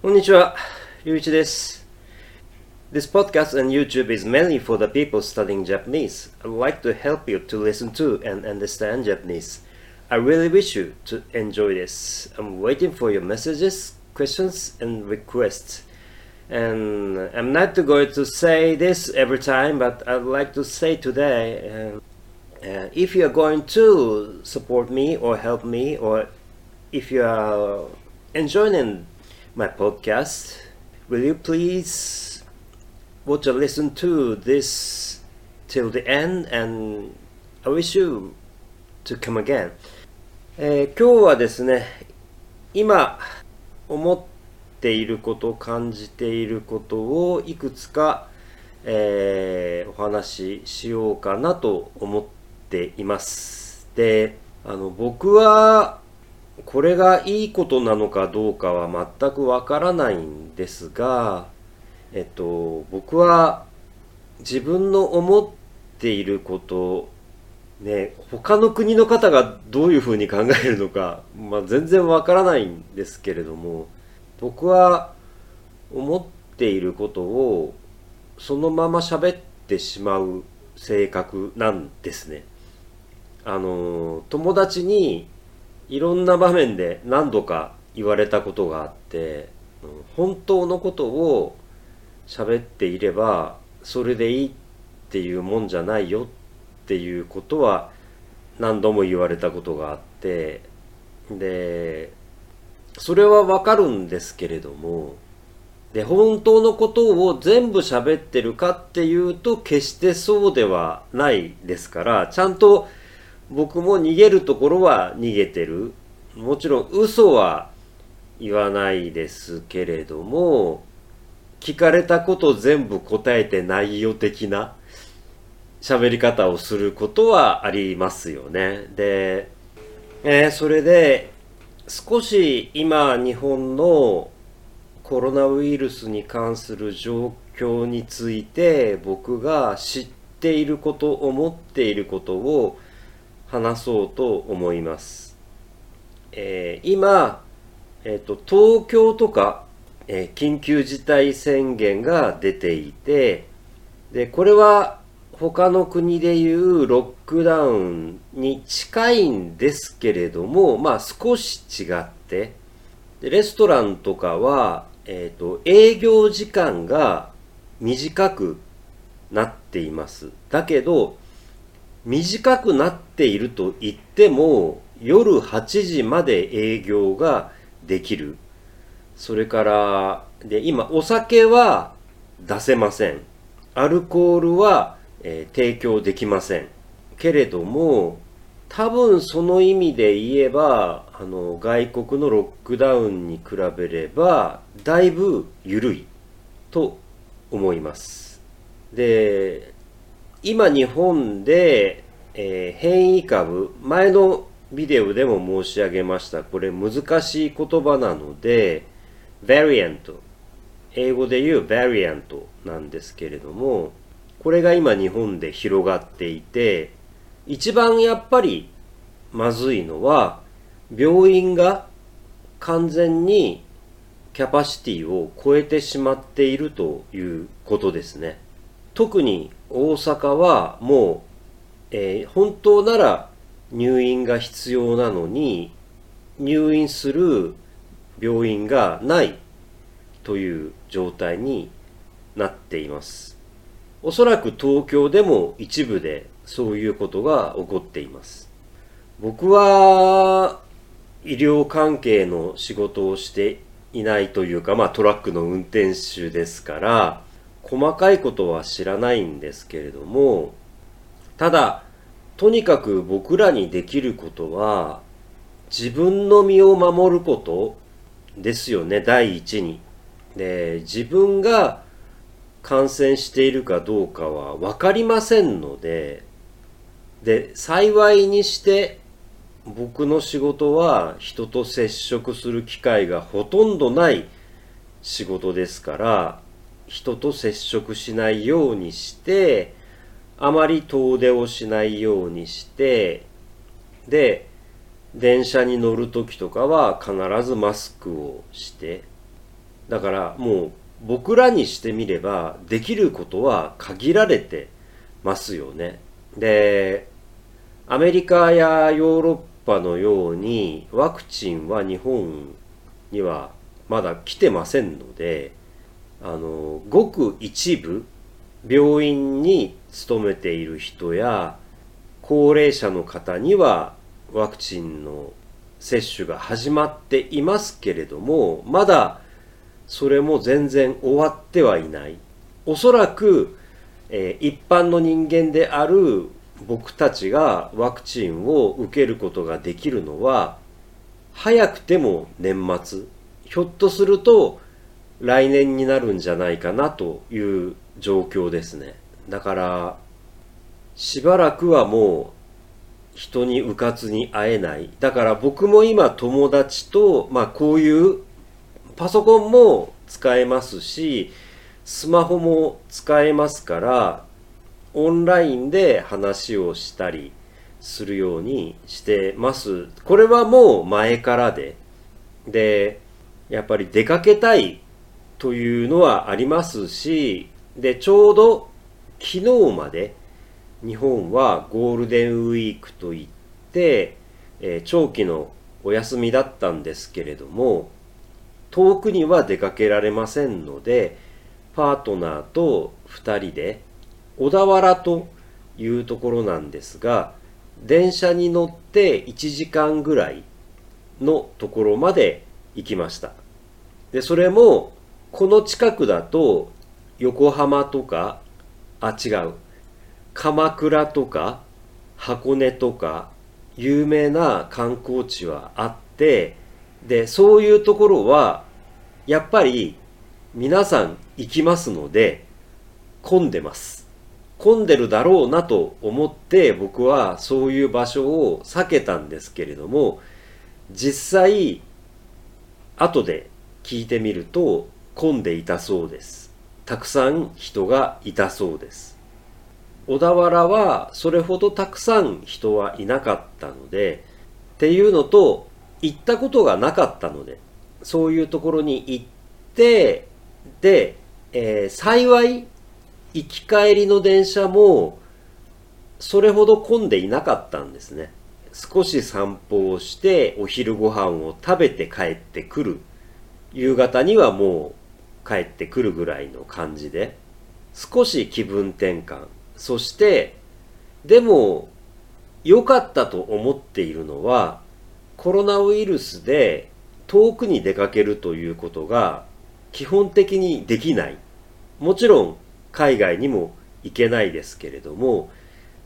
Konnichiwa, This podcast and YouTube is mainly for the people studying Japanese. I'd like to help you to listen to and understand Japanese. I really wish you to enjoy this. I'm waiting for your messages, questions, and requests. And I'm not going to say this every time, but I'd like to say today uh, uh, if you are going to support me or help me, or if you are enjoying my podcast, will you please watch or listen to this till the end? And I wish you to come again. えー今日はですね、今思っていること、感じていることをいくつか、えーお話ししようかなと思っています。で、あの僕はこれがいいことなのかどうかは全くわからないんですが、えっと、僕は自分の思っていること、ね、他の国の方がどういうふうに考えるのか、まあ、全然わからないんですけれども、僕は思っていることをそのまま喋ってしまう性格なんですね。あの、友達にいろんな場面で何度か言われたことがあって、本当のことを喋っていればそれでいいっていうもんじゃないよっていうことは何度も言われたことがあって、で、それはわかるんですけれども、で、本当のことを全部喋ってるかっていうと決してそうではないですから、ちゃんと僕も逃げるところは逃げてる。もちろん嘘は言わないですけれども、聞かれたこと全部答えて内容的な喋り方をすることはありますよね。で、えーそれで少し今日本のコロナウイルスに関する状況について僕が知っていること、思っていることを話そうと思います。えー今、えっ、と、東京とか、えー緊急事態宣言が出ていて、で、これは他の国でいうロックダウンに近いんですけれども、まあ少し違って、でレストランとかは、えっ、と、営業時間が短くなっています。だけど、短くなっていると言っても、夜8時まで営業ができる。それから、で、今、お酒は出せません。アルコールは、えー提供できません。けれども、多分その意味で言えば、あの、外国のロックダウンに比べれば、だいぶ緩いと思います。で、今日本で、えー変異株、前のビデオでも申し上げました。これ難しい言葉なので、variant、英語で言う variant なんですけれども、これが今日本で広がっていて、一番やっぱりまずいのは、病院が完全にキャパシティを超えてしまっているということですね。特に大阪はもう、えー本当なら入院が必要なのに入院する病院がないという状態になっています。おそらく東京でも一部でそういうことが起こっています。僕は医療関係の仕事をしていないというか、まあトラックの運転手ですから、細かいことは知らないんですけれども、ただ、とにかく僕らにできることは、自分の身を守ることですよね、第一に。で、自分が感染しているかどうかは分かりませんので、で、幸いにして僕の仕事は人と接触する機会がほとんどない仕事ですから、人と接触しないようにして、あまり遠出をしないようにして、で、電車に乗るときとかは必ずマスクをして、だからもう僕らにしてみればできることは限られてますよね。で、アメリカやヨーロッパのようにワクチンは日本にはまだ来てませんので、あの、ごく一部病院に勤めている人や高齢者の方にはワクチンの接種が始まっていますけれども、まだそれも全然終わってはいない。おそらく、えー、一般の人間である僕たちがワクチンを受けることができるのは、早くても年末、ひょっとすると来年になるんじゃないかなという状況ですね。だから、しばらくはもう人にうかつに会えない。だから僕も今友達と、まあこういうパソコンも使えますし、スマホも使えますから、オンラインで話をしたりするようにしてます。これはもう前からで、で、やっぱり出かけたいというのはありますし、で、ちょうど昨日まで日本はゴールデンウィークといって、えー、長期のお休みだったんですけれども、遠くには出かけられませんので、パートナーと2人で小田原というところなんですが、電車に乗って1時間ぐらいのところまで行きました。で、それもこの近くだと横浜とか、あ、違う。鎌倉とか箱根とか有名な観光地はあって、で、そういうところは、やっぱり皆さん行きますので、混んでます。混んでるだろうなと思って僕はそういう場所を避けたんですけれども、実際、後で聞いてみると混んでいたそうです。たくさん人がいたそうです。小田原はそれほどたくさん人はいなかったので、っていうのと、行ったことがなかったので、そういうところに行って、で、えー、幸い、行き帰りの電車も、それほど混んでいなかったんですね。少し散歩をして、お昼ご飯を食べて帰ってくる。夕方にはもう帰ってくるぐらいの感じで、少し気分転換。そして、でも、良かったと思っているのは、コロナウイルスで遠くに出かけるということが基本的にできない。もちろん海外にも行けないですけれども、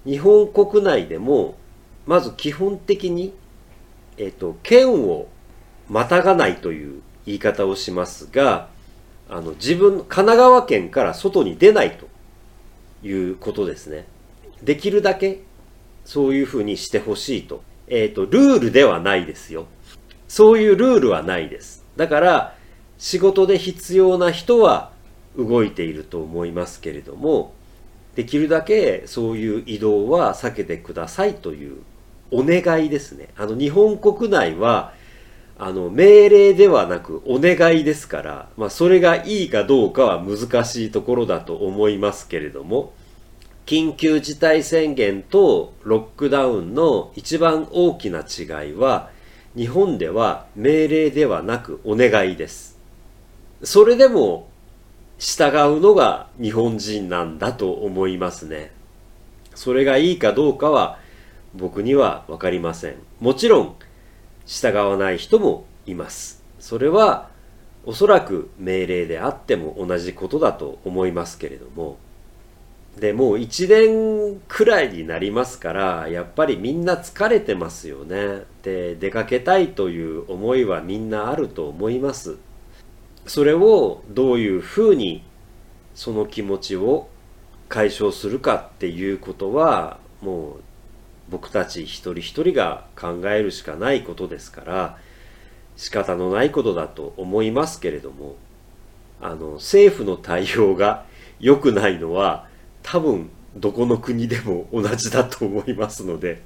日本国内でもまず基本的に、えっ、と、県をまたがないという言い方をしますが、あの、自分、神奈川県から外に出ないということですね。できるだけそういうふうにしてほしいとえっ、ー、と、ルールではないですよ。そういうルールはないです。だから、仕事で必要な人は動いていると思いますけれども、できるだけそういう移動は避けてくださいというお願いですね。あの、日本国内は、あの、命令ではなくお願いですから、まあ、それがいいかどうかは難しいところだと思いますけれども、緊急事態宣言とロックダウンの一番大きな違いは、日本では命令ではなくお願いです。それでも従うのが日本人なんだと思いますね。それがいいかどうかは僕にはわかりません。もちろん従わない人もいます。それはおそらく命令であっても同じことだと思いますけれども、で、もう1年くらいになりますから、やっぱりみんな疲れてますよね。で、出かけたいという思いはみんなあると思います。それをどういうふうにその気持ちを解消するかっていうことは、もう僕たち一人一人が考えるしかないことですから、仕方のないことだと思いますけれども、あの、政府の対応が良くないのは、多分どこの国でも同じだと思いますので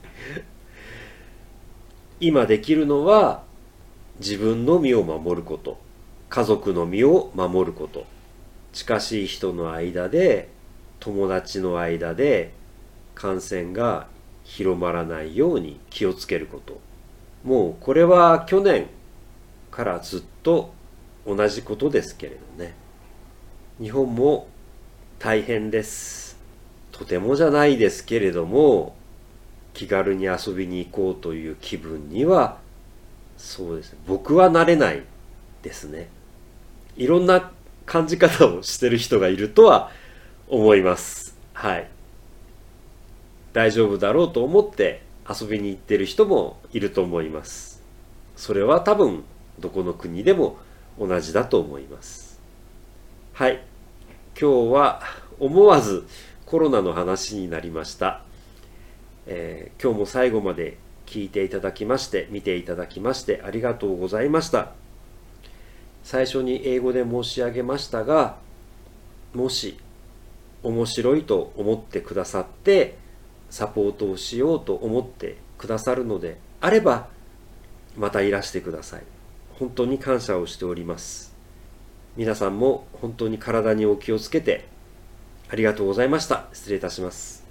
今できるのは自分の身を守ること家族の身を守ること近しい人の間で友達の間で感染が広まらないように気をつけること。もうこれは去年からずっと同じことですけれどね。日本も大変です。とてもじゃないですけれども気軽に遊びに行こうという気分にはそうですね。僕はなれないですね。いろんな感じ方をしてる人がいるとは思います。はい。大丈夫だろうと思って遊びに行ってる人もいると思います。それは多分どこの国でも同じだと思います。はい。今日は思わずコロナの話になりました。えー、今日も最後まで聞いていただきまして見ていただきましてありがとうございました。最初に英語で申し上げましたがもし面白いと思ってくださってサポートをしようと思ってくださるのであればまたいらしてください。本当に感謝をしております。皆さんも本当に体にお気をつけてありがとうございました。失礼いたします。